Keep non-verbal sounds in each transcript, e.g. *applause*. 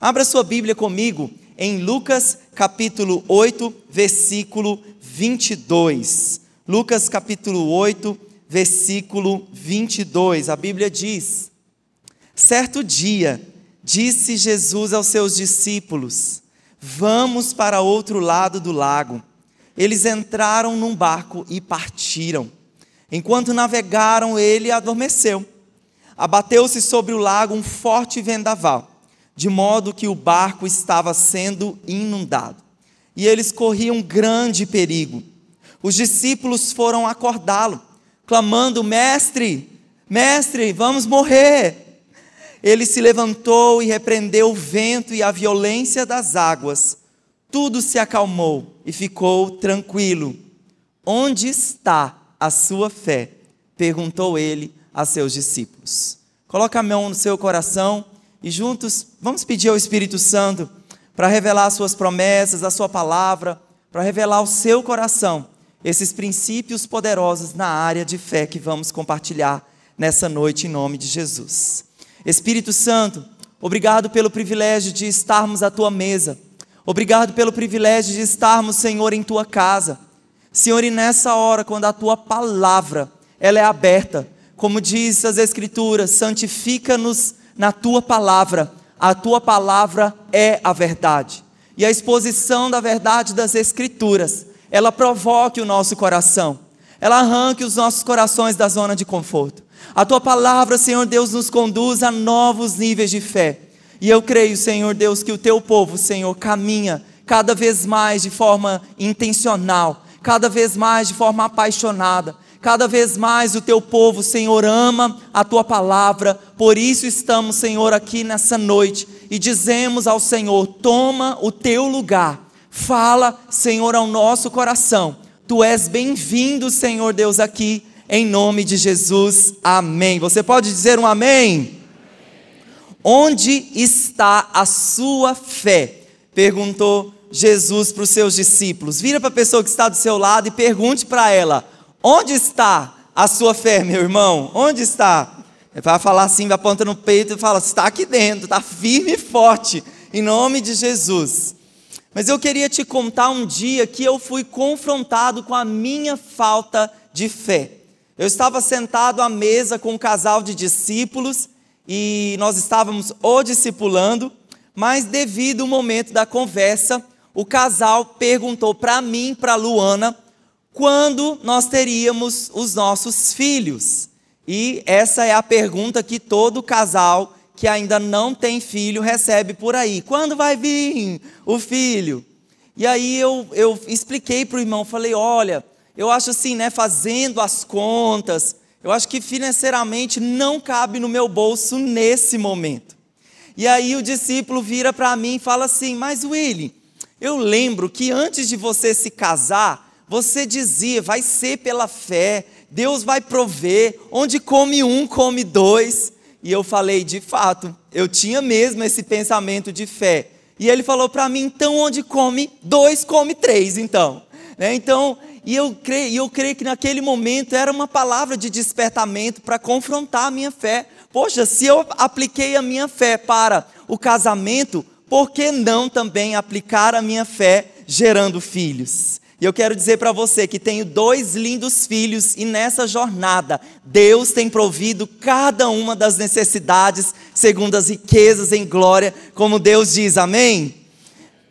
Abra sua Bíblia comigo em Lucas capítulo 8, versículo 22. Lucas capítulo 8, versículo 22. A Bíblia diz: Certo dia, disse Jesus aos seus discípulos: Vamos para outro lado do lago. Eles entraram num barco e partiram. Enquanto navegaram, ele adormeceu. Abateu-se sobre o lago um forte vendaval, de modo que o barco estava sendo inundado. E eles corriam grande perigo. Os discípulos foram acordá-lo, clamando: Mestre, mestre, vamos morrer. Ele se levantou e repreendeu o vento e a violência das águas. Tudo se acalmou e ficou tranquilo. Onde está a sua fé? perguntou ele a seus discípulos. Coloca a mão no seu coração e juntos vamos pedir ao Espírito Santo para revelar as suas promessas, a sua palavra, para revelar ao seu coração esses princípios poderosos na área de fé que vamos compartilhar nessa noite em nome de Jesus. Espírito Santo, obrigado pelo privilégio de estarmos à tua mesa. Obrigado pelo privilégio de estarmos, Senhor, em tua casa. Senhor, e nessa hora, quando a tua palavra ela é aberta, como diz as Escrituras, santifica-nos na tua palavra. A tua palavra é a verdade. E a exposição da verdade das Escrituras, ela provoque o nosso coração, ela arranque os nossos corações da zona de conforto. A tua palavra, Senhor Deus, nos conduz a novos níveis de fé. E eu creio, Senhor Deus, que o teu povo, Senhor, caminha cada vez mais de forma intencional, cada vez mais de forma apaixonada. Cada vez mais o teu povo, Senhor, ama a tua palavra, por isso estamos, Senhor, aqui nessa noite e dizemos ao Senhor: toma o teu lugar, fala, Senhor, ao nosso coração. Tu és bem-vindo, Senhor Deus, aqui em nome de Jesus. Amém. Você pode dizer um amém? Onde está a sua fé? Perguntou Jesus para os seus discípulos. Vira para a pessoa que está do seu lado e pergunte para ela: Onde está a sua fé, meu irmão? Onde está? Vai falar assim, aponta no peito e fala: Está aqui dentro, está firme e forte, em nome de Jesus. Mas eu queria te contar um dia que eu fui confrontado com a minha falta de fé. Eu estava sentado à mesa com um casal de discípulos e nós estávamos o discipulando, mas devido ao momento da conversa, o casal perguntou para mim, para Luana, quando nós teríamos os nossos filhos. E essa é a pergunta que todo casal que ainda não tem filho recebe por aí: quando vai vir o filho? E aí eu, eu expliquei para o irmão, falei: olha eu acho assim, né, fazendo as contas, eu acho que financeiramente não cabe no meu bolso nesse momento. E aí o discípulo vira para mim e fala assim: Mas Willy, eu lembro que antes de você se casar, você dizia, vai ser pela fé, Deus vai prover, onde come um, come dois. E eu falei, de fato, eu tinha mesmo esse pensamento de fé. E ele falou para mim, então onde come dois, come três, então. Né? Então, e eu creio, eu creio que naquele momento era uma palavra de despertamento para confrontar a minha fé. Poxa, se eu apliquei a minha fé para o casamento, por que não também aplicar a minha fé gerando filhos? E eu quero dizer para você que tenho dois lindos filhos e nessa jornada Deus tem provido cada uma das necessidades segundo as riquezas em glória, como Deus diz. Amém?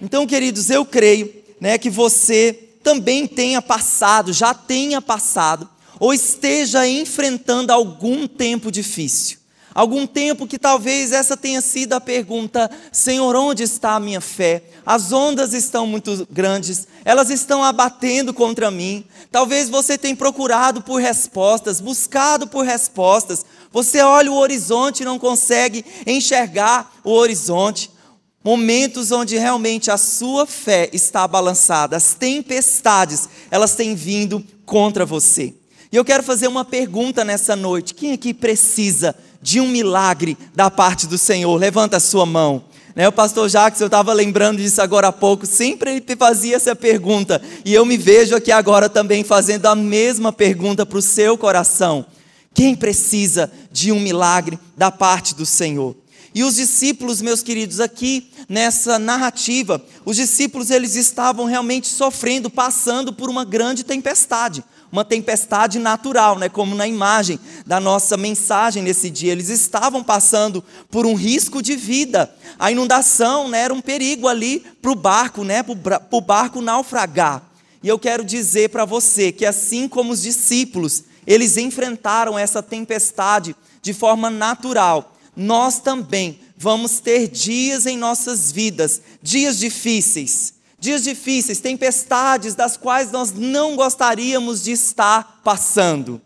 Então, queridos, eu creio, né, que você também tenha passado, já tenha passado, ou esteja enfrentando algum tempo difícil. Algum tempo que talvez essa tenha sido a pergunta: Senhor, onde está a minha fé? As ondas estão muito grandes, elas estão abatendo contra mim. Talvez você tenha procurado por respostas, buscado por respostas. Você olha o horizonte e não consegue enxergar o horizonte. Momentos onde realmente a sua fé está balançada, as tempestades, elas têm vindo contra você. E eu quero fazer uma pergunta nessa noite: quem aqui precisa de um milagre da parte do Senhor? Levanta a sua mão. Né, o pastor Jacques, eu estava lembrando disso agora há pouco, sempre ele fazia essa pergunta, e eu me vejo aqui agora também fazendo a mesma pergunta para o seu coração: quem precisa de um milagre da parte do Senhor? E os discípulos, meus queridos, aqui nessa narrativa, os discípulos eles estavam realmente sofrendo, passando por uma grande tempestade, uma tempestade natural, né, como na imagem da nossa mensagem nesse dia. Eles estavam passando por um risco de vida. A inundação né, era um perigo ali para o barco, né, para o barco naufragar. E eu quero dizer para você que assim como os discípulos, eles enfrentaram essa tempestade de forma natural nós também vamos ter dias em nossas vidas, dias difíceis, dias difíceis, tempestades das quais nós não gostaríamos de estar passando.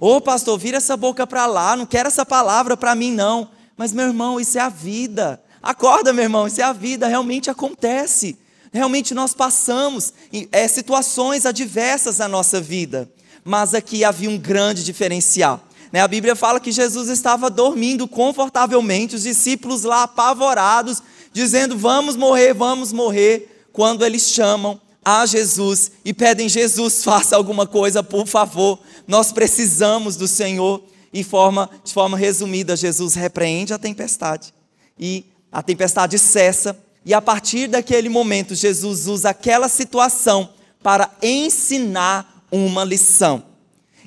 Ô oh, pastor, vira essa boca para lá, não quero essa palavra para mim não. Mas meu irmão, isso é a vida. Acorda, meu irmão, isso é a vida, realmente acontece. Realmente nós passamos é, situações adversas na nossa vida. Mas aqui havia um grande diferencial. Né? A Bíblia fala que Jesus estava dormindo confortavelmente, os discípulos lá apavorados, dizendo: Vamos morrer, vamos morrer. Quando eles chamam a Jesus e pedem: Jesus, faça alguma coisa, por favor, nós precisamos do Senhor. E forma, de forma resumida, Jesus repreende a tempestade e a tempestade cessa. E a partir daquele momento, Jesus usa aquela situação para ensinar uma lição.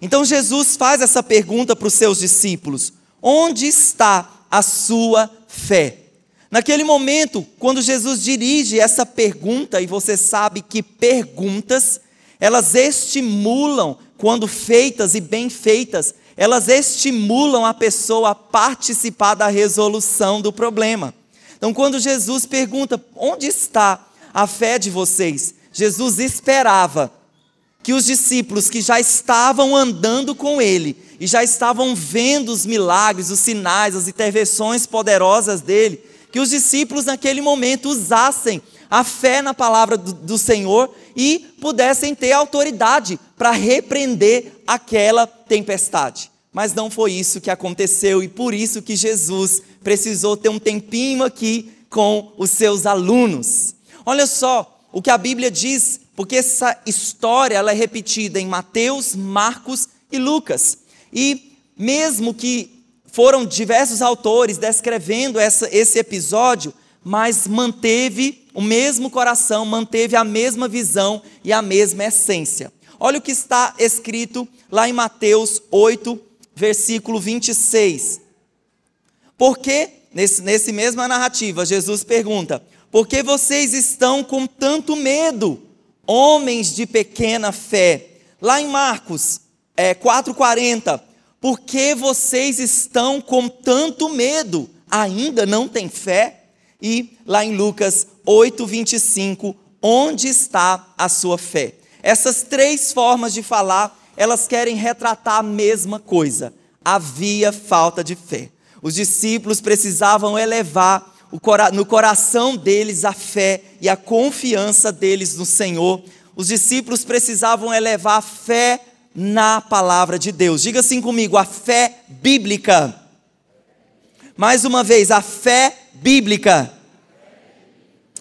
Então Jesus faz essa pergunta para os seus discípulos: onde está a sua fé? Naquele momento, quando Jesus dirige essa pergunta, e você sabe que perguntas, elas estimulam, quando feitas e bem feitas, elas estimulam a pessoa a participar da resolução do problema. Então, quando Jesus pergunta: onde está a fé de vocês? Jesus esperava que os discípulos que já estavam andando com ele e já estavam vendo os milagres, os sinais, as intervenções poderosas dele, que os discípulos naquele momento usassem a fé na palavra do, do Senhor e pudessem ter autoridade para repreender aquela tempestade. Mas não foi isso que aconteceu e por isso que Jesus precisou ter um tempinho aqui com os seus alunos. Olha só o que a Bíblia diz porque essa história ela é repetida em Mateus, Marcos e Lucas. E mesmo que foram diversos autores descrevendo essa, esse episódio, mas manteve o mesmo coração, manteve a mesma visão e a mesma essência. Olha o que está escrito lá em Mateus 8, versículo 26. Porque, nesse, nesse mesma narrativa, Jesus pergunta: Por que vocês estão com tanto medo? homens de pequena fé. Lá em Marcos é, 4,40, por que vocês estão com tanto medo? Ainda não têm fé? E lá em Lucas 8,25, onde está a sua fé? Essas três formas de falar, elas querem retratar a mesma coisa. Havia falta de fé. Os discípulos precisavam elevar no coração deles a fé e a confiança deles no Senhor. Os discípulos precisavam elevar a fé na palavra de Deus. Diga assim comigo: a fé bíblica. Mais uma vez, a fé bíblica.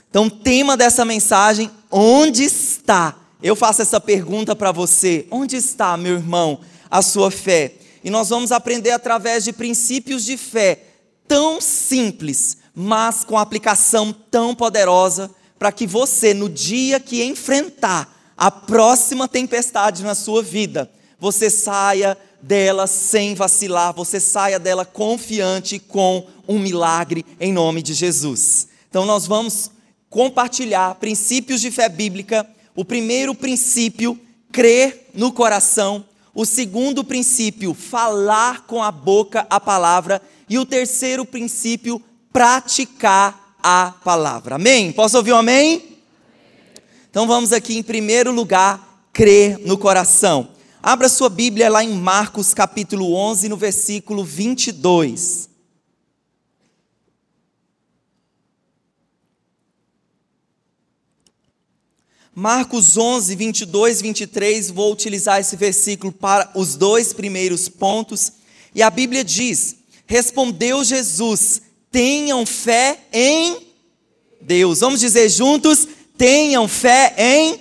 Então, tema dessa mensagem: onde está? Eu faço essa pergunta para você: onde está, meu irmão, a sua fé? E nós vamos aprender através de princípios de fé tão simples, mas com aplicação tão poderosa, para que você, no dia que enfrentar a próxima tempestade na sua vida, você saia dela sem vacilar, você saia dela confiante com um milagre em nome de Jesus. Então, nós vamos compartilhar princípios de fé bíblica. O primeiro princípio, crer no coração. O segundo princípio, falar com a boca a palavra. E o terceiro princípio, praticar a palavra. Amém? Posso ouvir um amém? Então vamos aqui em primeiro lugar, crer no coração. Abra sua Bíblia lá em Marcos capítulo 11, no versículo 22. Marcos 11, 22, 23, vou utilizar esse versículo para os dois primeiros pontos. E a Bíblia diz: Respondeu Jesus: tenham fé em Deus. Vamos dizer juntos: tenham fé em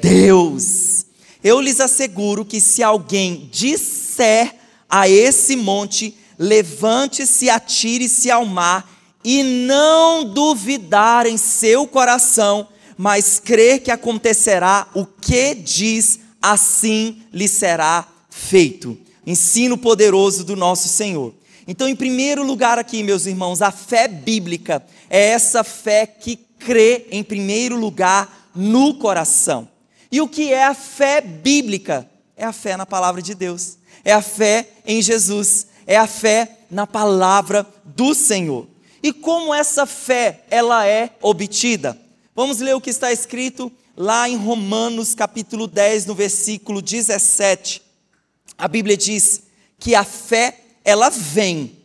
Deus. Eu lhes asseguro que se alguém disser a esse monte, levante-se, atire-se ao mar e não duvidar em seu coração, mas crer que acontecerá o que diz, assim lhe será feito. Ensino poderoso do nosso Senhor. Então, em primeiro lugar, aqui, meus irmãos, a fé bíblica é essa fé que crê, em primeiro lugar, no coração. E o que é a fé bíblica? É a fé na palavra de Deus, é a fé em Jesus, é a fé na palavra do Senhor. E como essa fé ela é obtida? Vamos ler o que está escrito lá em Romanos capítulo 10, no versículo 17. A Bíblia diz que a fé ela vem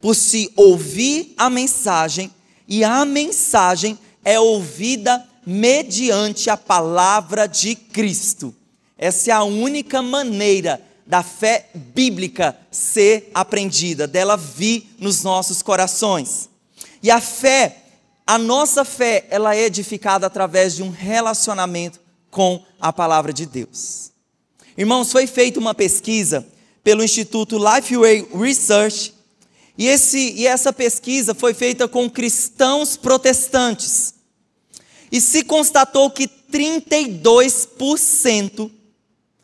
por se ouvir a mensagem e a mensagem é ouvida mediante a palavra de Cristo. Essa é a única maneira da fé bíblica ser aprendida, dela vir nos nossos corações. E a fé, a nossa fé, ela é edificada através de um relacionamento com a palavra de Deus. Irmãos, foi feita uma pesquisa pelo Instituto Lifeway Research, e, esse, e essa pesquisa foi feita com cristãos protestantes. E se constatou que 32%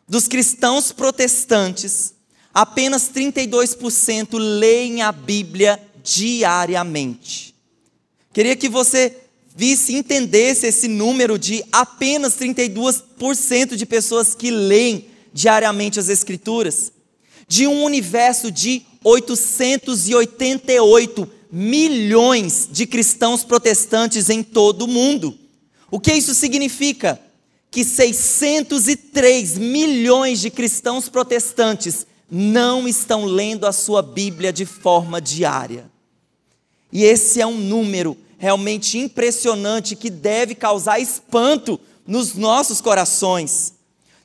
dos cristãos protestantes, apenas 32% leem a Bíblia diariamente. Queria que você visse, entendesse esse número de apenas 32% de pessoas que leem diariamente as Escrituras, de um universo de 888 milhões de cristãos protestantes em todo o mundo. O que isso significa? Que 603 milhões de cristãos protestantes não estão lendo a sua Bíblia de forma diária. E esse é um número realmente impressionante que deve causar espanto nos nossos corações.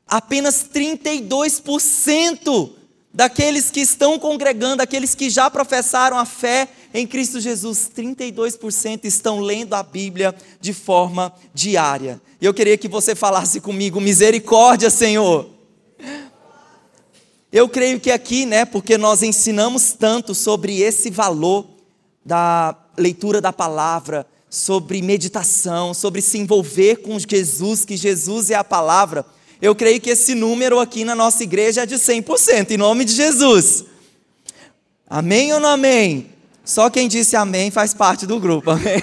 Apenas 32% daqueles que estão congregando, aqueles que já professaram a fé em Cristo Jesus, 32% estão lendo a Bíblia de forma diária. E eu queria que você falasse comigo, misericórdia, Senhor. Eu creio que aqui, né, porque nós ensinamos tanto sobre esse valor da leitura da palavra, sobre meditação, sobre se envolver com Jesus, que Jesus é a palavra. Eu creio que esse número aqui na nossa igreja é de 100%, em nome de Jesus. Amém ou não amém? Só quem disse amém faz parte do grupo, amém?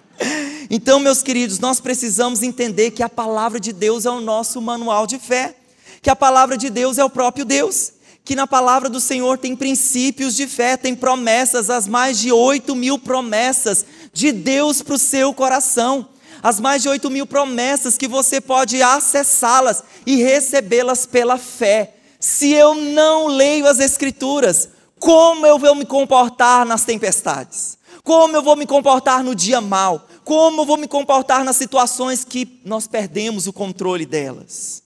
*laughs* então, meus queridos, nós precisamos entender que a palavra de Deus é o nosso manual de fé, que a palavra de Deus é o próprio Deus, que na palavra do Senhor tem princípios de fé, tem promessas, as mais de 8 mil promessas de Deus para o seu coração as mais de 8 mil promessas que você pode acessá-las e recebê-las pela fé. Se eu não leio as Escrituras, como eu vou me comportar nas tempestades? Como eu vou me comportar no dia mal? Como eu vou me comportar nas situações que nós perdemos o controle delas?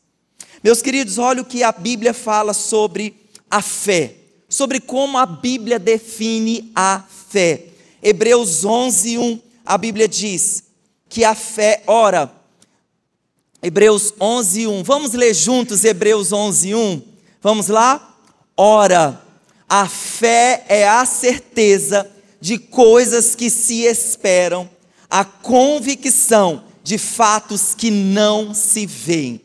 Meus queridos, olha o que a Bíblia fala sobre a fé, sobre como a Bíblia define a fé. Hebreus 11, 1, a Bíblia diz: que a fé, ora, Hebreus 11, 1. Vamos ler juntos Hebreus 11, 1? Vamos lá? Ora, a fé é a certeza de coisas que se esperam, a convicção de fatos que não se veem.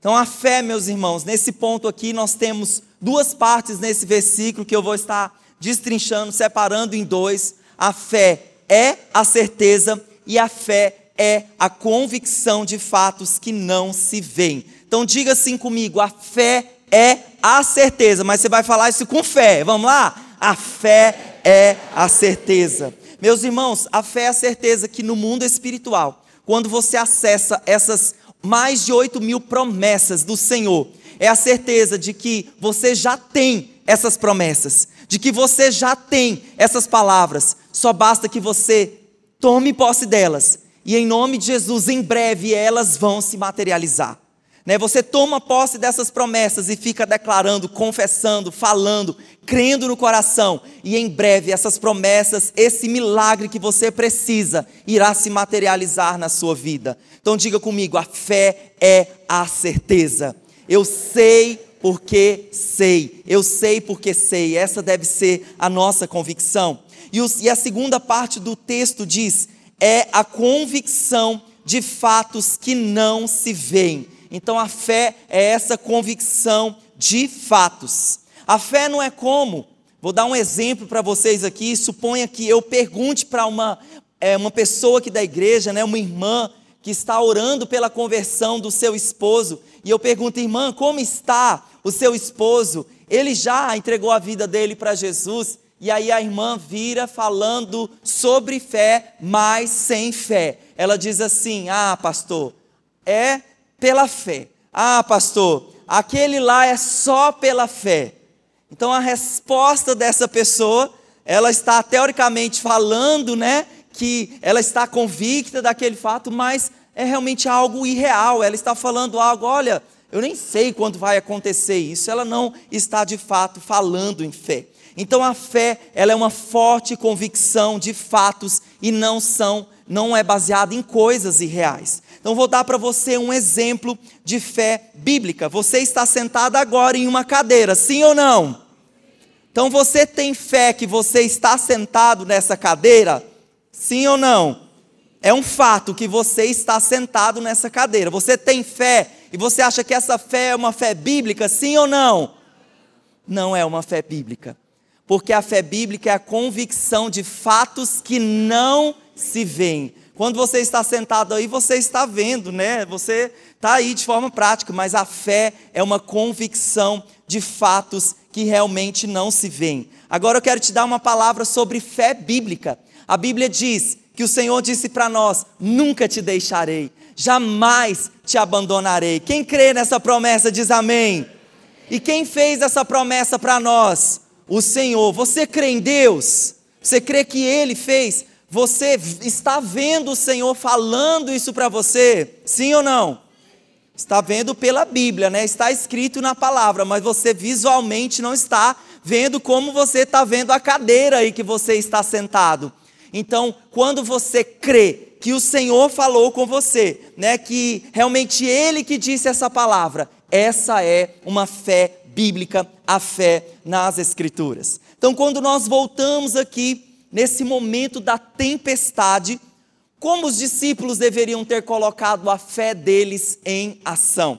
Então, a fé, meus irmãos, nesse ponto aqui nós temos duas partes nesse versículo que eu vou estar destrinchando, separando em dois. A fé é a certeza e a fé é a convicção de fatos que não se veem. Então diga assim comigo: a fé é a certeza, mas você vai falar isso com fé. Vamos lá? A fé é a certeza. Meus irmãos, a fé é a certeza que no mundo espiritual, quando você acessa essas mais de 8 mil promessas do Senhor, é a certeza de que você já tem essas promessas, de que você já tem essas palavras, só basta que você tome posse delas e em nome de Jesus, em breve elas vão se materializar. Né? Você toma posse dessas promessas e fica declarando, confessando, falando, crendo no coração, e em breve essas promessas, esse milagre que você precisa, irá se materializar na sua vida. Então diga comigo: a fé é a certeza. Eu sei porque sei. Eu sei porque sei. Essa deve ser a nossa convicção. E, e a segunda parte do texto diz: é a convicção de fatos que não se veem. Então a fé é essa convicção de fatos. A fé não é como, vou dar um exemplo para vocês aqui. Suponha que eu pergunte para uma, é, uma pessoa aqui da igreja, né, uma irmã, que está orando pela conversão do seu esposo, e eu pergunto, irmã, como está o seu esposo? Ele já entregou a vida dele para Jesus? E aí a irmã vira falando sobre fé, mas sem fé. Ela diz assim: Ah, pastor, é pela fé. Ah, pastor, aquele lá é só pela fé. Então a resposta dessa pessoa, ela está teoricamente falando, né, que ela está convicta daquele fato, mas é realmente algo irreal. Ela está falando algo, olha, eu nem sei quando vai acontecer isso. Ela não está de fato falando em fé. Então a fé, ela é uma forte convicção de fatos e não são, não é baseada em coisas irreais. Então vou dar para você um exemplo de fé bíblica. Você está sentado agora em uma cadeira, sim ou não? Então você tem fé que você está sentado nessa cadeira? Sim ou não? É um fato que você está sentado nessa cadeira. Você tem fé e você acha que essa fé é uma fé bíblica, sim ou não? Não é uma fé bíblica porque a fé bíblica é a convicção de fatos que não se veem. Quando você está sentado aí, você está vendo, né? Você está aí de forma prática, mas a fé é uma convicção de fatos que realmente não se veem. Agora eu quero te dar uma palavra sobre fé bíblica. A Bíblia diz que o Senhor disse para nós: nunca te deixarei, jamais te abandonarei. Quem crê nessa promessa diz amém. E quem fez essa promessa para nós? O Senhor. Você crê em Deus? Você crê que Ele fez? Você está vendo o Senhor falando isso para você? Sim ou não? Está vendo pela Bíblia, né? Está escrito na palavra, mas você visualmente não está vendo como você está vendo a cadeira aí que você está sentado. Então, quando você crê que o Senhor falou com você, né, que realmente Ele que disse essa palavra, essa é uma fé bíblica, a fé nas Escrituras. Então, quando nós voltamos aqui, nesse momento da tempestade, como os discípulos deveriam ter colocado a fé deles em ação?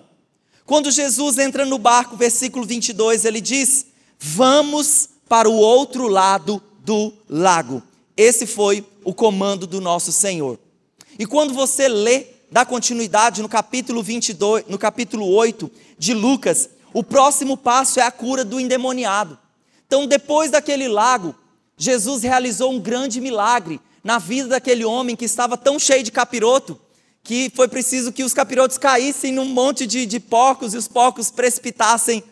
Quando Jesus entra no barco, versículo 22, ele diz: Vamos para o outro lado do lago. Esse foi o comando do nosso Senhor. E quando você lê, dá continuidade no capítulo 22, no capítulo 8 de Lucas, o próximo passo é a cura do endemoniado. Então, depois daquele lago, Jesus realizou um grande milagre na vida daquele homem que estava tão cheio de capiroto que foi preciso que os capirotos caíssem num monte de, de porcos e os porcos precipitassem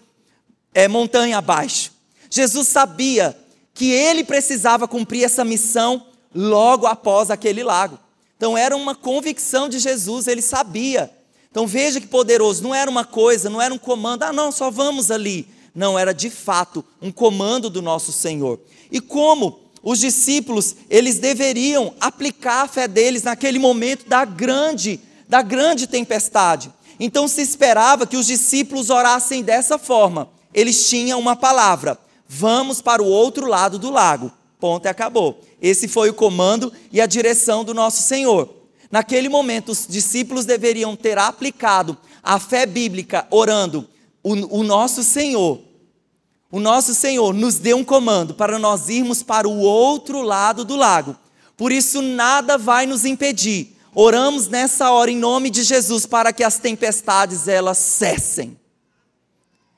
é, montanha abaixo. Jesus sabia que ele precisava cumprir essa missão logo após aquele lago. Então era uma convicção de Jesus, ele sabia então veja que poderoso, não era uma coisa, não era um comando, ah, não, só vamos ali. Não, era de fato um comando do nosso Senhor. E como os discípulos, eles deveriam aplicar a fé deles naquele momento da grande, da grande tempestade. Então se esperava que os discípulos orassem dessa forma. Eles tinham uma palavra: vamos para o outro lado do lago. Ponto e acabou. Esse foi o comando e a direção do nosso Senhor. Naquele momento, os discípulos deveriam ter aplicado a fé bíblica, orando: o, o nosso Senhor, o nosso Senhor nos deu um comando para nós irmos para o outro lado do lago. Por isso, nada vai nos impedir. Oramos nessa hora em nome de Jesus para que as tempestades elas cessem.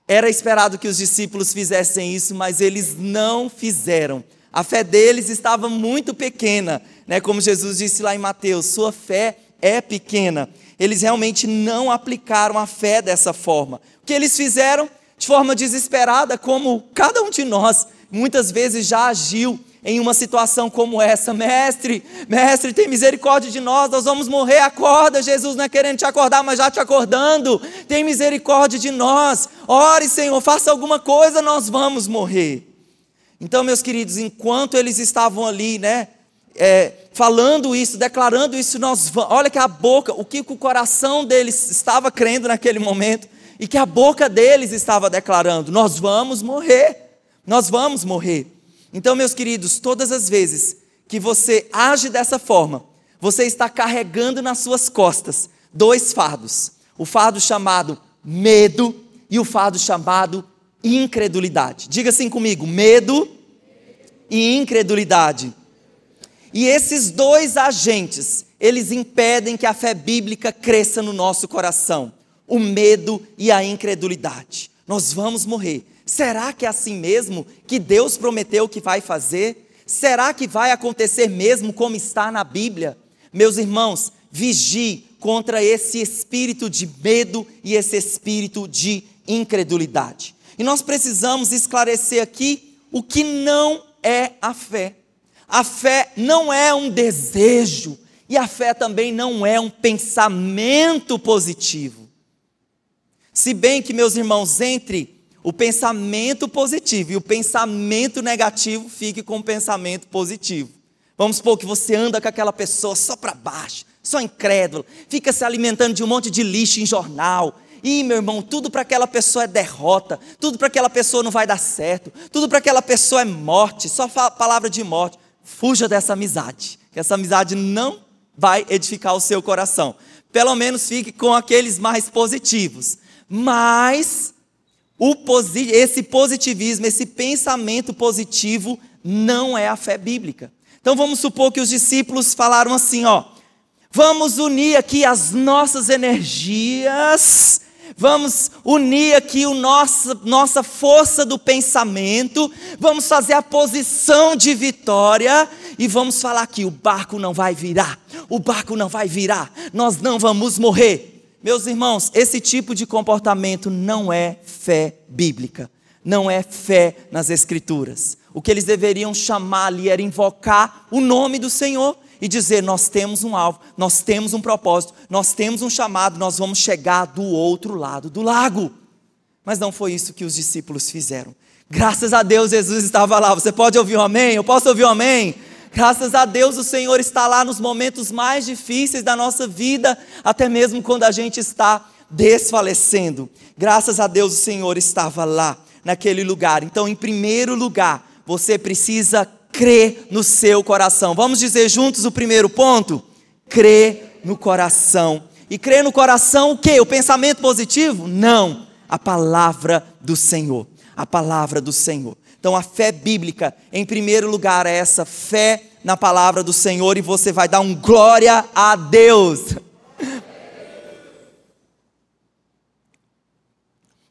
Era esperado que os discípulos fizessem isso, mas eles não fizeram. A fé deles estava muito pequena, né? Como Jesus disse lá em Mateus, sua fé é pequena. Eles realmente não aplicaram a fé dessa forma. O que eles fizeram? De forma desesperada, como cada um de nós muitas vezes já agiu em uma situação como essa. Mestre, mestre, tem misericórdia de nós, nós vamos morrer, acorda. Jesus não é querendo te acordar, mas já te acordando. Tem misericórdia de nós. Ore, Senhor, faça alguma coisa, nós vamos morrer. Então, meus queridos, enquanto eles estavam ali, né, é, falando isso, declarando isso, nós olha que a boca, o que o coração deles estava crendo naquele momento, e que a boca deles estava declarando: Nós vamos morrer, nós vamos morrer. Então, meus queridos, todas as vezes que você age dessa forma, você está carregando nas suas costas dois fardos: o fardo chamado medo e o fardo chamado incredulidade. Diga assim comigo: medo e incredulidade. E esses dois agentes, eles impedem que a fé bíblica cresça no nosso coração: o medo e a incredulidade. Nós vamos morrer. Será que é assim mesmo que Deus prometeu que vai fazer? Será que vai acontecer mesmo como está na Bíblia? Meus irmãos, vigie contra esse espírito de medo e esse espírito de incredulidade. E nós precisamos esclarecer aqui o que não é a fé. A fé não é um desejo e a fé também não é um pensamento positivo. Se bem que, meus irmãos, entre o pensamento positivo e o pensamento negativo, fique com o pensamento positivo. Vamos supor que você anda com aquela pessoa só para baixo, só incrédulo, fica se alimentando de um monte de lixo em jornal. E meu irmão, tudo para aquela pessoa é derrota, tudo para aquela pessoa não vai dar certo, tudo para aquela pessoa é morte, só palavra de morte. Fuja dessa amizade, que essa amizade não vai edificar o seu coração. Pelo menos fique com aqueles mais positivos. Mas o esse positivismo, esse pensamento positivo não é a fé bíblica. Então vamos supor que os discípulos falaram assim, ó: Vamos unir aqui as nossas energias, vamos unir aqui o nosso, nossa força do pensamento, vamos fazer a posição de vitória. E vamos falar que o barco não vai virar, o barco não vai virar, nós não vamos morrer. Meus irmãos, esse tipo de comportamento não é fé bíblica, não é fé nas Escrituras. O que eles deveriam chamar ali era invocar o nome do Senhor e dizer: Nós temos um alvo, nós temos um propósito, nós temos um chamado, nós vamos chegar do outro lado do lago. Mas não foi isso que os discípulos fizeram. Graças a Deus Jesus estava lá. Você pode ouvir um amém? Eu posso ouvir um amém? Graças a Deus o Senhor está lá nos momentos mais difíceis da nossa vida, até mesmo quando a gente está desfalecendo. Graças a Deus o Senhor estava lá, naquele lugar. Então, em primeiro lugar, você precisa crer no seu coração. Vamos dizer juntos o primeiro ponto? Crer no coração. E crer no coração o quê? O pensamento positivo? Não. A palavra do Senhor. A palavra do Senhor. Então a fé bíblica, em primeiro lugar, é essa fé na palavra do Senhor e você vai dar um glória a Deus.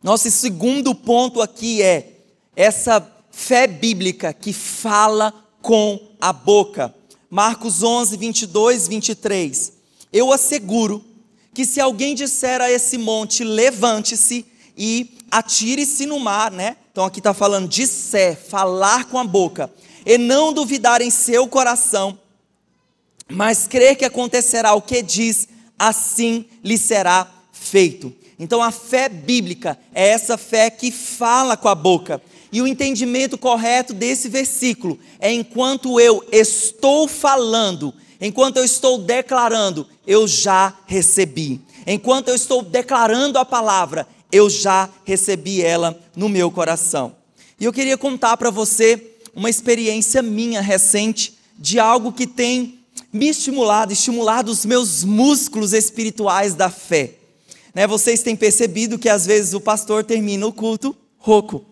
Nosso segundo ponto aqui é essa fé bíblica que fala com a boca. Marcos 11, 22, 23. Eu asseguro que se alguém disser a esse monte, levante-se e atire-se no mar, né? Então aqui está falando disser, falar com a boca, e não duvidar em seu coração, mas crer que acontecerá o que diz, assim lhe será feito. Então a fé bíblica é essa fé que fala com a boca. E o entendimento correto desse versículo é enquanto eu estou falando, enquanto eu estou declarando, eu já recebi. Enquanto eu estou declarando a palavra, eu já recebi ela no meu coração. E eu queria contar para você uma experiência minha recente de algo que tem me estimulado, estimulado os meus músculos espirituais da fé. Né, vocês têm percebido que às vezes o pastor termina o culto rouco?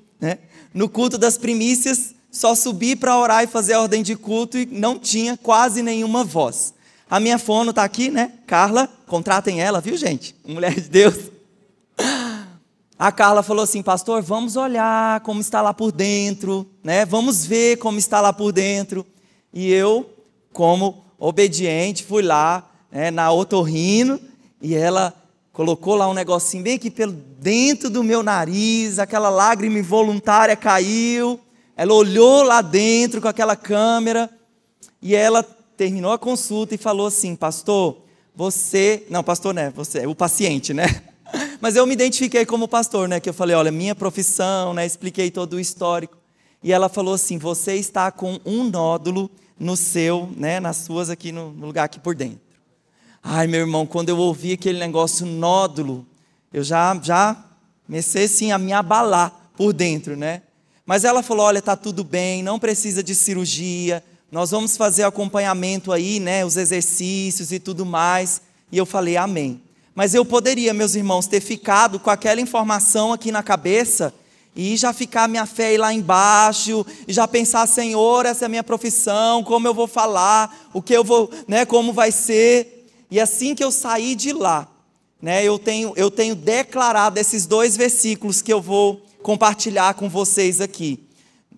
No culto das primícias, só subi para orar e fazer a ordem de culto e não tinha quase nenhuma voz. A minha fono está aqui, né? Carla, contratem ela, viu, gente? Mulher de Deus. A Carla falou assim, pastor, vamos olhar como está lá por dentro, né? Vamos ver como está lá por dentro. E eu, como obediente, fui lá né, na otorrino e ela colocou lá um negocinho bem aqui pelo dentro do meu nariz, aquela lágrima involuntária caiu. Ela olhou lá dentro com aquela câmera e ela terminou a consulta e falou assim: "Pastor, você, não, pastor, né? Você, o paciente, né? *laughs* Mas eu me identifiquei como pastor, né? Que eu falei, olha, minha profissão, né? Expliquei todo o histórico. E ela falou assim: você está com um nódulo no seu, né? Nas suas aqui no, no lugar aqui por dentro. Ai, meu irmão, quando eu ouvi aquele negócio nódulo, eu já, já Comecei assim a me abalar por dentro, né? Mas ela falou: olha, tá tudo bem, não precisa de cirurgia, nós vamos fazer acompanhamento aí, né? Os exercícios e tudo mais. E eu falei: amém. Mas eu poderia, meus irmãos, ter ficado com aquela informação aqui na cabeça e já ficar minha fé lá embaixo, e já pensar, Senhor, essa é a minha profissão, como eu vou falar, o que eu vou, né, como vai ser. E assim que eu saí de lá, né, eu tenho eu tenho declarado esses dois versículos que eu vou compartilhar com vocês aqui.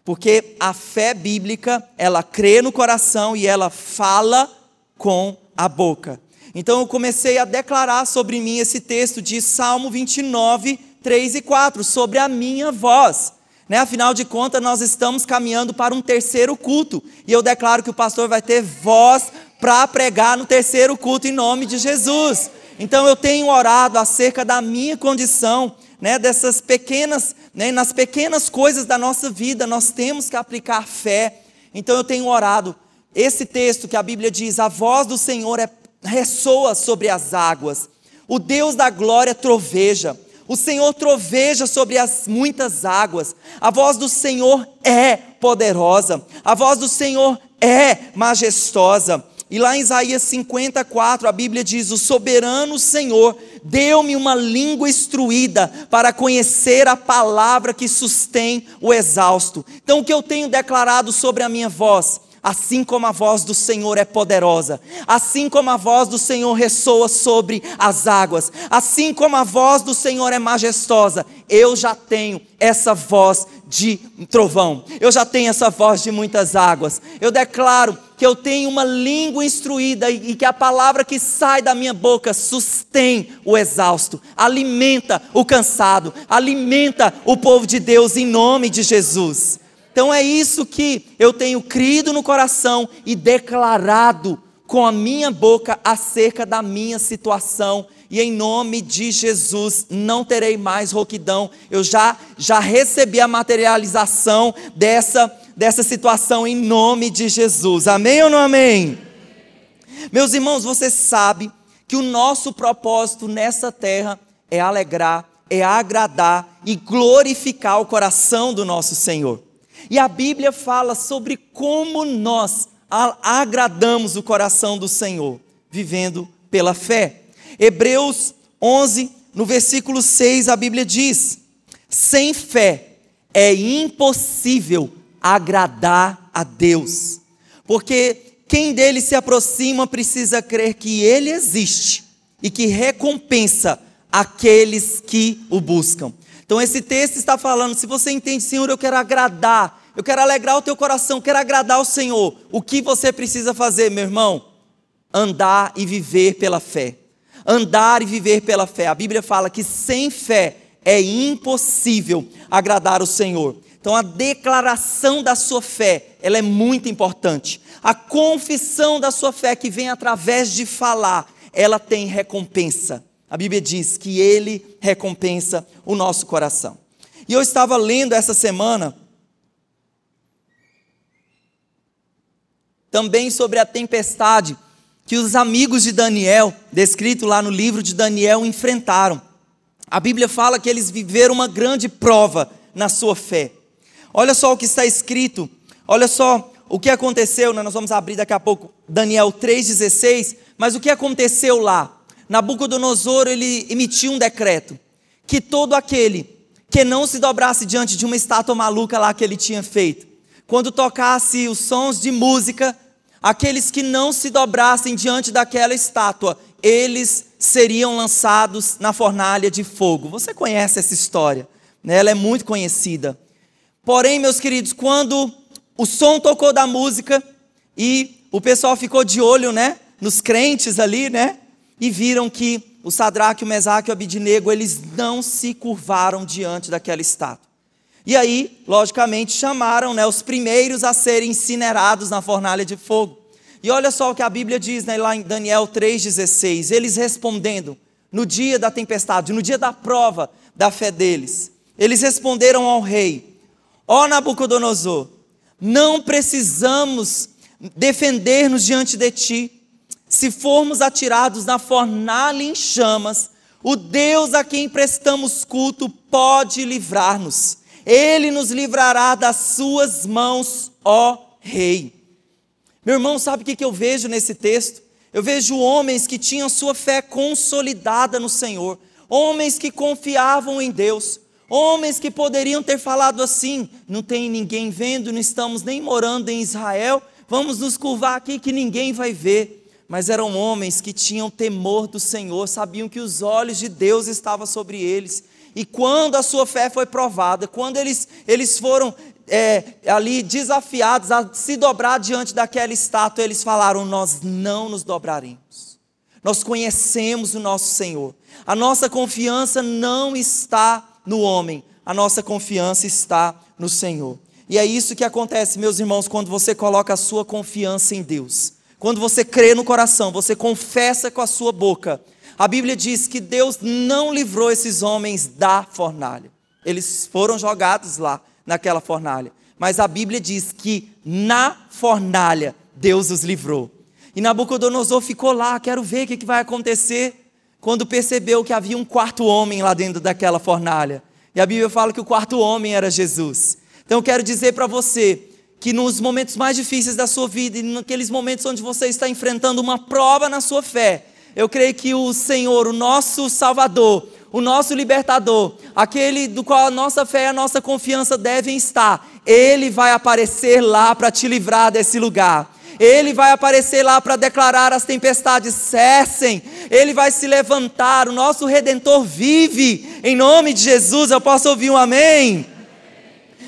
Porque a fé bíblica, ela crê no coração e ela fala com a boca. Então eu comecei a declarar sobre mim esse texto de Salmo 29, 3 e 4, sobre a minha voz. Né? Afinal de contas, nós estamos caminhando para um terceiro culto. E eu declaro que o pastor vai ter voz para pregar no terceiro culto em nome de Jesus. Então eu tenho orado acerca da minha condição, né, dessas pequenas, né, nas pequenas coisas da nossa vida, nós temos que aplicar fé. Então eu tenho orado. Esse texto que a Bíblia diz: a voz do Senhor é, ressoa sobre as águas, o Deus da glória troveja. O Senhor troveja sobre as muitas águas. A voz do Senhor é poderosa. A voz do Senhor é majestosa. E lá em Isaías 54, a Bíblia diz: O soberano Senhor deu-me uma língua instruída para conhecer a palavra que sustém o exausto. Então, o que eu tenho declarado sobre a minha voz? Assim como a voz do Senhor é poderosa, assim como a voz do Senhor ressoa sobre as águas, assim como a voz do Senhor é majestosa, eu já tenho essa voz de trovão, eu já tenho essa voz de muitas águas. Eu declaro que eu tenho uma língua instruída e que a palavra que sai da minha boca sustém o exausto, alimenta o cansado, alimenta o povo de Deus em nome de Jesus. Então é isso que eu tenho crido no coração e declarado com a minha boca acerca da minha situação. E em nome de Jesus não terei mais rouquidão. Eu já já recebi a materialização dessa dessa situação em nome de Jesus. Amém ou não amém? Meus irmãos, você sabe que o nosso propósito nessa terra é alegrar, é agradar e glorificar o coração do nosso Senhor. E a Bíblia fala sobre como nós agradamos o coração do Senhor, vivendo pela fé. Hebreus 11, no versículo 6, a Bíblia diz: sem fé é impossível agradar a Deus, porque quem dele se aproxima precisa crer que ele existe e que recompensa aqueles que o buscam. Então esse texto está falando, se você entende, Senhor, eu quero agradar, eu quero alegrar o teu coração, quero agradar o Senhor. O que você precisa fazer, meu irmão? Andar e viver pela fé. Andar e viver pela fé. A Bíblia fala que sem fé é impossível agradar o Senhor. Então a declaração da sua fé, ela é muito importante. A confissão da sua fé que vem através de falar, ela tem recompensa. A Bíblia diz que ele recompensa o nosso coração. E eu estava lendo essa semana também sobre a tempestade que os amigos de Daniel, descrito lá no livro de Daniel, enfrentaram. A Bíblia fala que eles viveram uma grande prova na sua fé. Olha só o que está escrito, olha só o que aconteceu, né? nós vamos abrir daqui a pouco Daniel 3,16, mas o que aconteceu lá? Nabucodonosor ele emitiu um decreto que todo aquele que não se dobrasse diante de uma estátua maluca lá que ele tinha feito, quando tocasse os sons de música, aqueles que não se dobrassem diante daquela estátua, eles seriam lançados na fornalha de fogo. Você conhece essa história, né? ela é muito conhecida. Porém, meus queridos, quando o som tocou da música e o pessoal ficou de olho, né, nos crentes ali, né, e viram que o Sadraque, o Mesaque e o Abidinego, eles não se curvaram diante daquela estátua. E aí, logicamente, chamaram né, os primeiros a serem incinerados na fornalha de fogo. E olha só o que a Bíblia diz né, lá em Daniel 3,16. Eles respondendo no dia da tempestade, no dia da prova da fé deles. Eles responderam ao rei: Ó Nabucodonosor, não precisamos defender-nos diante de ti. Se formos atirados na fornalha em chamas, O Deus a quem prestamos culto pode livrar-nos. Ele nos livrará das suas mãos, ó Rei. Meu irmão, sabe o que eu vejo nesse texto? Eu vejo homens que tinham sua fé consolidada no Senhor, homens que confiavam em Deus, homens que poderiam ter falado assim: não tem ninguém vendo, não estamos nem morando em Israel, vamos nos curvar aqui que ninguém vai ver. Mas eram homens que tinham temor do Senhor, sabiam que os olhos de Deus estavam sobre eles. E quando a sua fé foi provada, quando eles, eles foram é, ali desafiados a se dobrar diante daquela estátua, eles falaram: Nós não nos dobraremos. Nós conhecemos o nosso Senhor. A nossa confiança não está no homem, a nossa confiança está no Senhor. E é isso que acontece, meus irmãos, quando você coloca a sua confiança em Deus. Quando você crê no coração, você confessa com a sua boca. A Bíblia diz que Deus não livrou esses homens da fornalha. Eles foram jogados lá naquela fornalha. Mas a Bíblia diz que na fornalha Deus os livrou. E Nabucodonosor ficou lá, quero ver o que vai acontecer. Quando percebeu que havia um quarto homem lá dentro daquela fornalha. E a Bíblia fala que o quarto homem era Jesus. Então eu quero dizer para você que nos momentos mais difíceis da sua vida e naqueles momentos onde você está enfrentando uma prova na sua fé, eu creio que o Senhor, o nosso Salvador, o nosso libertador, aquele do qual a nossa fé e a nossa confiança devem estar, ele vai aparecer lá para te livrar desse lugar. Ele vai aparecer lá para declarar as tempestades cessem. Ele vai se levantar. O nosso redentor vive. Em nome de Jesus, eu posso ouvir um amém?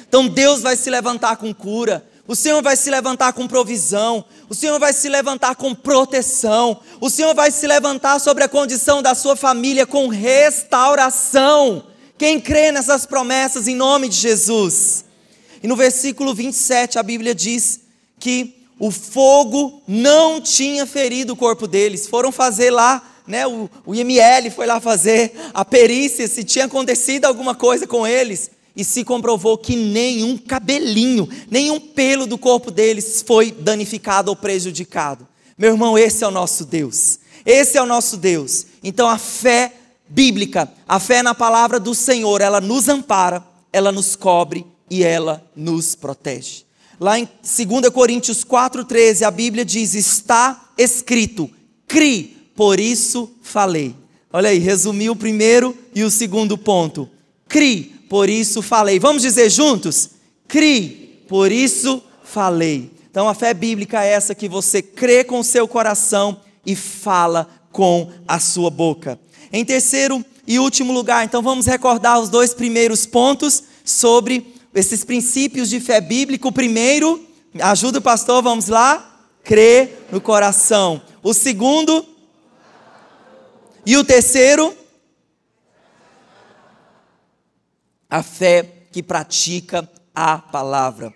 Então Deus vai se levantar com cura. O Senhor vai se levantar com provisão, o Senhor vai se levantar com proteção, o Senhor vai se levantar sobre a condição da sua família com restauração. Quem crê nessas promessas em nome de Jesus? E no versículo 27 a Bíblia diz que o fogo não tinha ferido o corpo deles. Foram fazer lá, né, o, o IML foi lá fazer a perícia se tinha acontecido alguma coisa com eles e se comprovou que nenhum cabelinho, nenhum pelo do corpo deles foi danificado ou prejudicado. Meu irmão, esse é o nosso Deus. Esse é o nosso Deus. Então a fé bíblica, a fé na palavra do Senhor, ela nos ampara, ela nos cobre e ela nos protege. Lá em 2 Coríntios 4,13, a Bíblia diz: Está escrito, cri, por isso falei. Olha aí, resumiu o primeiro e o segundo ponto. Cri, por isso falei. Vamos dizer juntos? Cri, por isso falei. Então a fé bíblica é essa que você crê com o seu coração e fala com a sua boca. Em terceiro e último lugar, então vamos recordar os dois primeiros pontos sobre esses princípios de fé bíblica. O primeiro, ajuda o pastor, vamos lá? Crer no coração. O segundo, e o terceiro, a fé que pratica a palavra.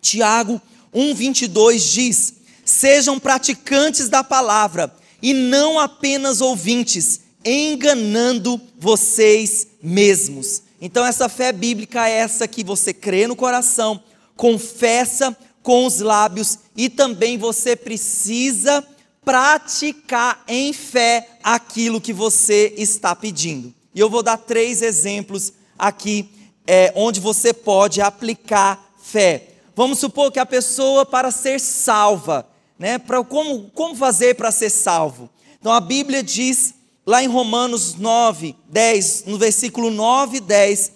Tiago 1:22 diz: "Sejam praticantes da palavra e não apenas ouvintes, enganando vocês mesmos." Então essa fé bíblica é essa que você crê no coração, confessa com os lábios e também você precisa praticar em fé aquilo que você está pedindo. E eu vou dar três exemplos aqui é, onde você pode aplicar fé. Vamos supor que a pessoa, para ser salva, né, pra, como, como fazer para ser salvo? Então a Bíblia diz, lá em Romanos 9, 10, no versículo 9 e 10,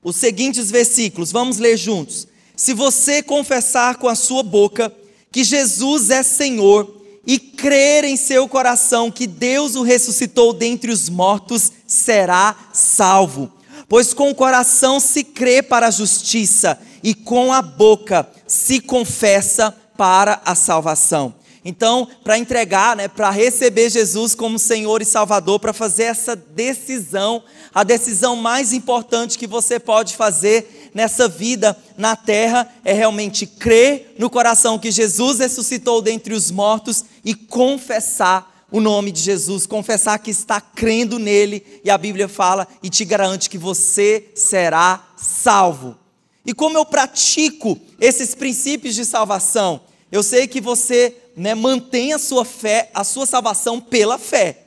os seguintes versículos, vamos ler juntos. Se você confessar com a sua boca que Jesus é Senhor e crer em seu coração que Deus o ressuscitou dentre os mortos, será salvo. Pois com o coração se crê para a justiça e com a boca se confessa para a salvação. Então, para entregar, né, para receber Jesus como Senhor e Salvador, para fazer essa decisão, a decisão mais importante que você pode fazer nessa vida na terra é realmente crer no coração que Jesus ressuscitou dentre os mortos e confessar o nome de Jesus, confessar que está crendo nele, e a Bíblia fala e te garante que você será salvo. E como eu pratico esses princípios de salvação? Eu sei que você né, mantém a sua fé, a sua salvação pela fé.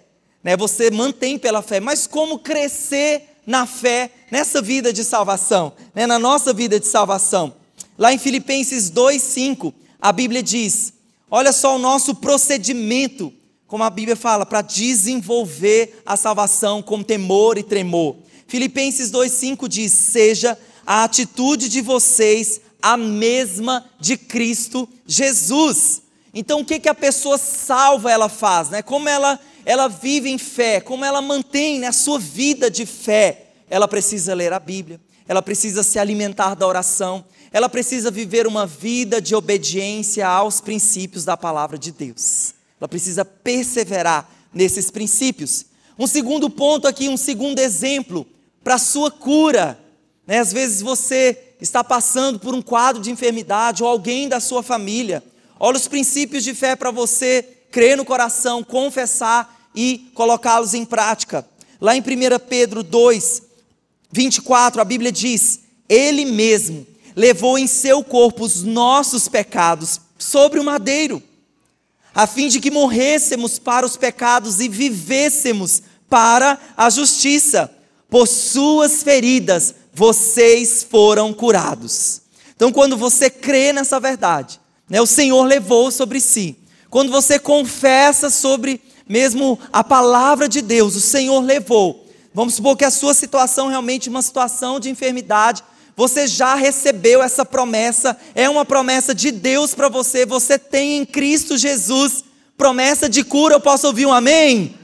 né? Você mantém pela fé, mas como crescer na fé nessa vida de salvação, né? na nossa vida de salvação? Lá em Filipenses 2:5, a Bíblia diz: Olha só o nosso procedimento, como a Bíblia fala, para desenvolver a salvação com temor e tremor. Filipenses 2:5 diz: "Seja a atitude de vocês a mesma de Cristo Jesus". Então, o que que a pessoa salva ela faz, né? Como ela ela vive em fé, como ela mantém né, a sua vida de fé? Ela precisa ler a Bíblia, ela precisa se alimentar da oração, ela precisa viver uma vida de obediência aos princípios da palavra de Deus. Ela precisa perseverar nesses princípios. Um segundo ponto aqui, um segundo exemplo para a sua cura. Né? Às vezes você está passando por um quadro de enfermidade ou alguém da sua família. Olha os princípios de fé para você crer no coração, confessar e colocá-los em prática. Lá em 1 Pedro 2, 24, a Bíblia diz: Ele mesmo levou em seu corpo os nossos pecados sobre o madeiro, a fim de que morrêssemos para os pecados e vivêssemos para a justiça. Por suas feridas vocês foram curados. Então, quando você crê nessa verdade, né, o Senhor levou sobre si. Quando você confessa sobre mesmo a palavra de Deus, o Senhor levou. Vamos supor que a sua situação realmente é uma situação de enfermidade, você já recebeu essa promessa, é uma promessa de Deus para você, você tem em Cristo Jesus promessa de cura. Eu posso ouvir um amém?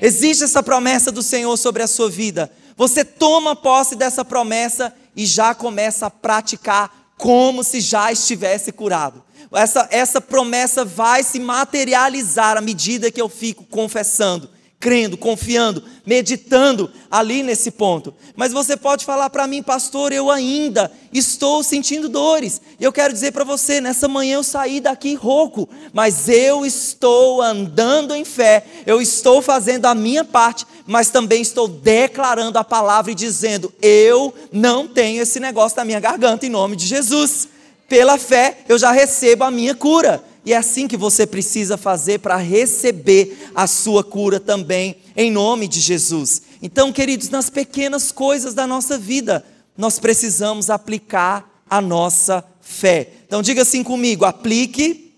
Existe essa promessa do Senhor sobre a sua vida. Você toma posse dessa promessa e já começa a praticar como se já estivesse curado. Essa, essa promessa vai se materializar à medida que eu fico confessando crendo, confiando, meditando ali nesse ponto. Mas você pode falar para mim, pastor, eu ainda estou sentindo dores. Eu quero dizer para você, nessa manhã eu saí daqui rouco, mas eu estou andando em fé, eu estou fazendo a minha parte, mas também estou declarando a palavra e dizendo: eu não tenho esse negócio na minha garganta em nome de Jesus. Pela fé eu já recebo a minha cura. E é assim que você precisa fazer para receber a sua cura também, em nome de Jesus. Então, queridos, nas pequenas coisas da nossa vida, nós precisamos aplicar a nossa fé. Então, diga assim comigo: aplique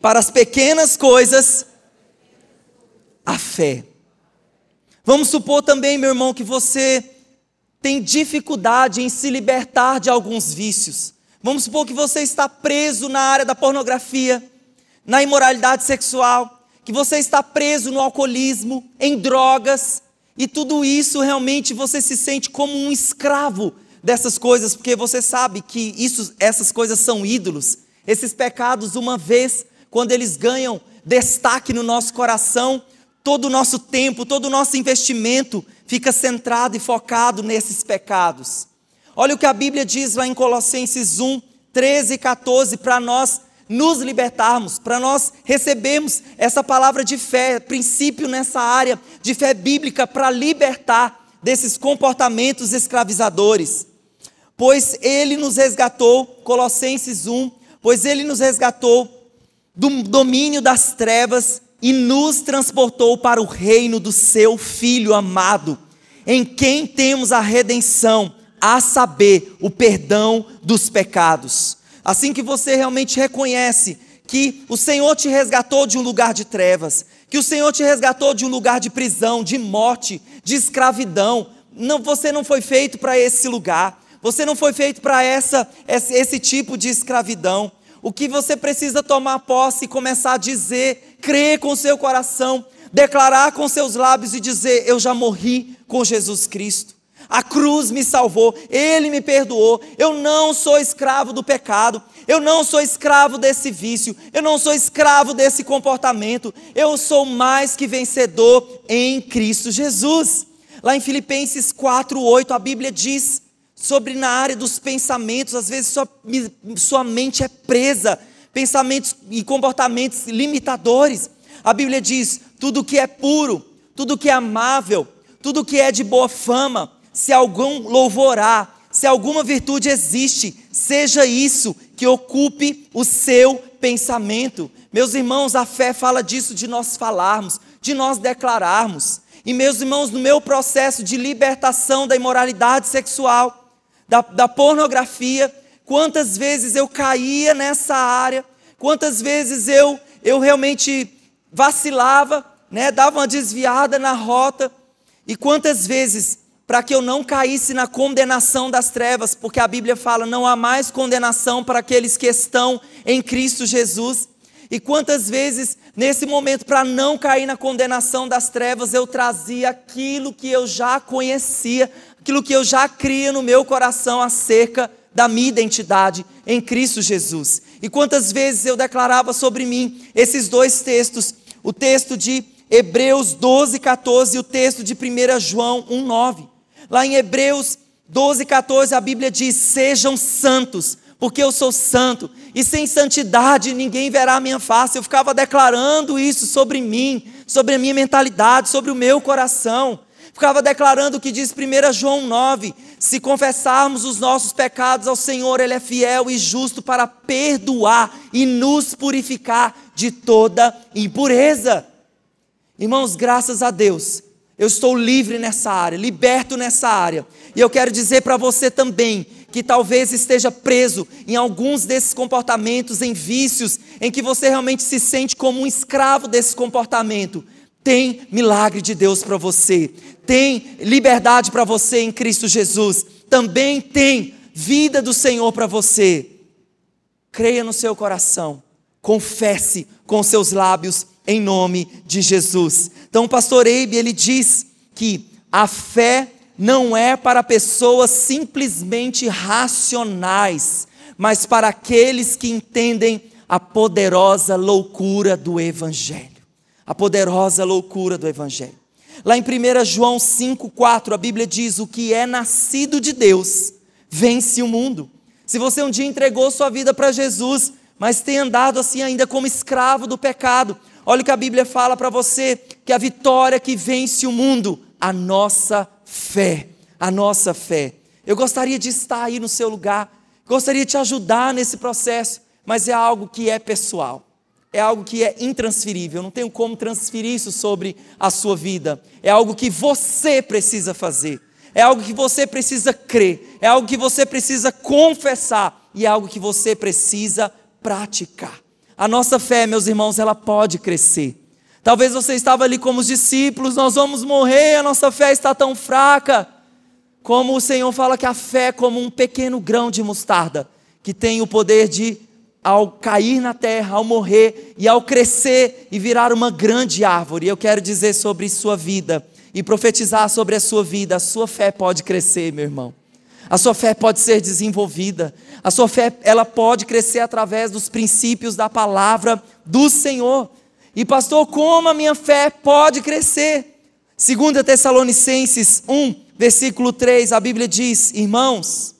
para as pequenas coisas a fé. Vamos supor também, meu irmão, que você tem dificuldade em se libertar de alguns vícios. Vamos supor que você está preso na área da pornografia, na imoralidade sexual, que você está preso no alcoolismo, em drogas, e tudo isso realmente você se sente como um escravo dessas coisas, porque você sabe que isso, essas coisas são ídolos. Esses pecados, uma vez, quando eles ganham destaque no nosso coração, todo o nosso tempo, todo o nosso investimento fica centrado e focado nesses pecados. Olha o que a Bíblia diz lá em Colossenses 1, 13 e 14, para nós nos libertarmos, para nós recebermos essa palavra de fé, princípio nessa área de fé bíblica para libertar desses comportamentos escravizadores. Pois ele nos resgatou, Colossenses 1, pois ele nos resgatou do domínio das trevas e nos transportou para o reino do seu filho amado, em quem temos a redenção a saber, o perdão dos pecados. Assim que você realmente reconhece que o Senhor te resgatou de um lugar de trevas, que o Senhor te resgatou de um lugar de prisão, de morte, de escravidão. Não, você não foi feito para esse lugar. Você não foi feito para essa esse, esse tipo de escravidão. O que você precisa tomar posse e começar a dizer, crer com seu coração, declarar com seus lábios e dizer: Eu já morri com Jesus Cristo. A cruz me salvou, Ele me perdoou. Eu não sou escravo do pecado, eu não sou escravo desse vício, eu não sou escravo desse comportamento. Eu sou mais que vencedor em Cristo Jesus. Lá em Filipenses 4:8 a Bíblia diz sobre na área dos pensamentos, às vezes sua, sua mente é presa, pensamentos e comportamentos limitadores. A Bíblia diz: tudo que é puro, tudo que é amável, tudo que é de boa fama, se algum louvor há, se alguma virtude existe, seja isso que ocupe o seu pensamento. Meus irmãos, a fé fala disso de nós falarmos, de nós declararmos. E, meus irmãos, no meu processo de libertação da imoralidade sexual, da, da pornografia, quantas vezes eu caía nessa área, quantas vezes eu, eu realmente vacilava, né, dava uma desviada na rota, e quantas vezes, para que eu não caísse na condenação das trevas, porque a Bíblia fala: não há mais condenação para aqueles que estão em Cristo Jesus. E quantas vezes, nesse momento, para não cair na condenação das trevas, eu trazia aquilo que eu já conhecia, aquilo que eu já cria no meu coração acerca da minha identidade em Cristo Jesus. E quantas vezes eu declarava sobre mim esses dois textos, o texto de Hebreus 12, 14 e o texto de 1 João 1, 9. Lá em Hebreus 12, 14 a Bíblia diz: Sejam santos, porque eu sou santo, e sem santidade ninguém verá a minha face. Eu ficava declarando isso sobre mim, sobre a minha mentalidade, sobre o meu coração. Ficava declarando o que diz 1 João 9: se confessarmos os nossos pecados ao Senhor, Ele é fiel e justo para perdoar e nos purificar de toda impureza. Irmãos, graças a Deus, eu estou livre nessa área, liberto nessa área. E eu quero dizer para você também que talvez esteja preso em alguns desses comportamentos, em vícios, em que você realmente se sente como um escravo desse comportamento. Tem milagre de Deus para você, tem liberdade para você em Cristo Jesus, também tem vida do Senhor para você. Creia no seu coração, confesse com seus lábios em nome de Jesus. Então, o pastor Eibe, ele diz que a fé não é para pessoas simplesmente racionais, mas para aqueles que entendem a poderosa loucura do Evangelho. A poderosa loucura do Evangelho. Lá em 1 João 5,4, a Bíblia diz: O que é nascido de Deus vence o mundo. Se você um dia entregou sua vida para Jesus, mas tem andado assim ainda como escravo do pecado, olha o que a Bíblia fala para você: que a vitória que vence o mundo, a nossa fé. A nossa fé. Eu gostaria de estar aí no seu lugar, gostaria de te ajudar nesse processo, mas é algo que é pessoal é algo que é intransferível, não tenho como transferir isso sobre a sua vida. É algo que você precisa fazer, é algo que você precisa crer, é algo que você precisa confessar e é algo que você precisa praticar. A nossa fé, meus irmãos, ela pode crescer. Talvez você estava ali como os discípulos, nós vamos morrer, a nossa fé está tão fraca. Como o Senhor fala que a fé é como um pequeno grão de mostarda, que tem o poder de ao cair na terra, ao morrer e ao crescer e virar uma grande árvore. Eu quero dizer sobre sua vida e profetizar sobre a sua vida. A sua fé pode crescer, meu irmão. A sua fé pode ser desenvolvida. A sua fé, ela pode crescer através dos princípios da palavra do Senhor. E pastor, como a minha fé pode crescer? 2 Tessalonicenses 1, versículo 3, a Bíblia diz: Irmãos,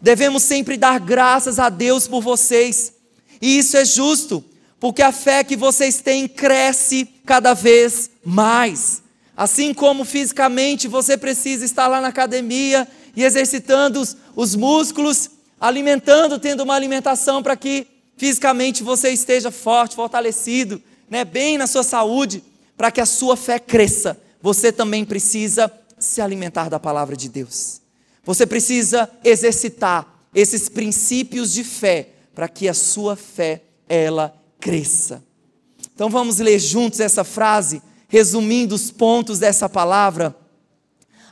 devemos sempre dar graças a Deus por vocês e isso é justo, porque a fé que vocês têm cresce cada vez mais. Assim como fisicamente você precisa estar lá na academia e exercitando os, os músculos, alimentando, tendo uma alimentação para que fisicamente você esteja forte, fortalecido, né, bem na sua saúde, para que a sua fé cresça. Você também precisa se alimentar da palavra de Deus. Você precisa exercitar esses princípios de fé para que a sua fé ela cresça. Então vamos ler juntos essa frase, resumindo os pontos dessa palavra.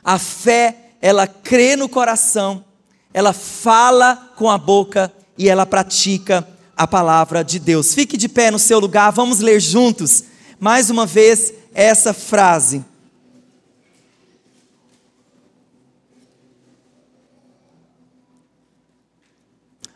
A fé, ela crê no coração, ela fala com a boca e ela pratica a palavra de Deus. Fique de pé no seu lugar, vamos ler juntos mais uma vez essa frase.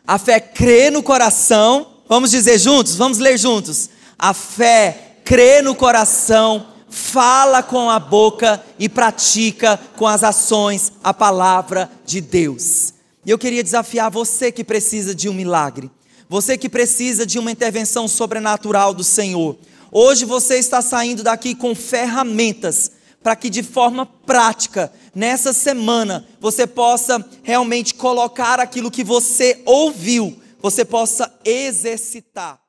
A fé crê no coração. Vamos dizer juntos? Vamos ler juntos. A fé crê no coração, fala com a boca e pratica com as ações a palavra de Deus. E eu queria desafiar você que precisa de um milagre, você que precisa de uma intervenção sobrenatural do Senhor. Hoje você está saindo daqui com ferramentas para que de forma prática, nessa semana, você possa realmente colocar aquilo que você ouviu, você possa exercitar.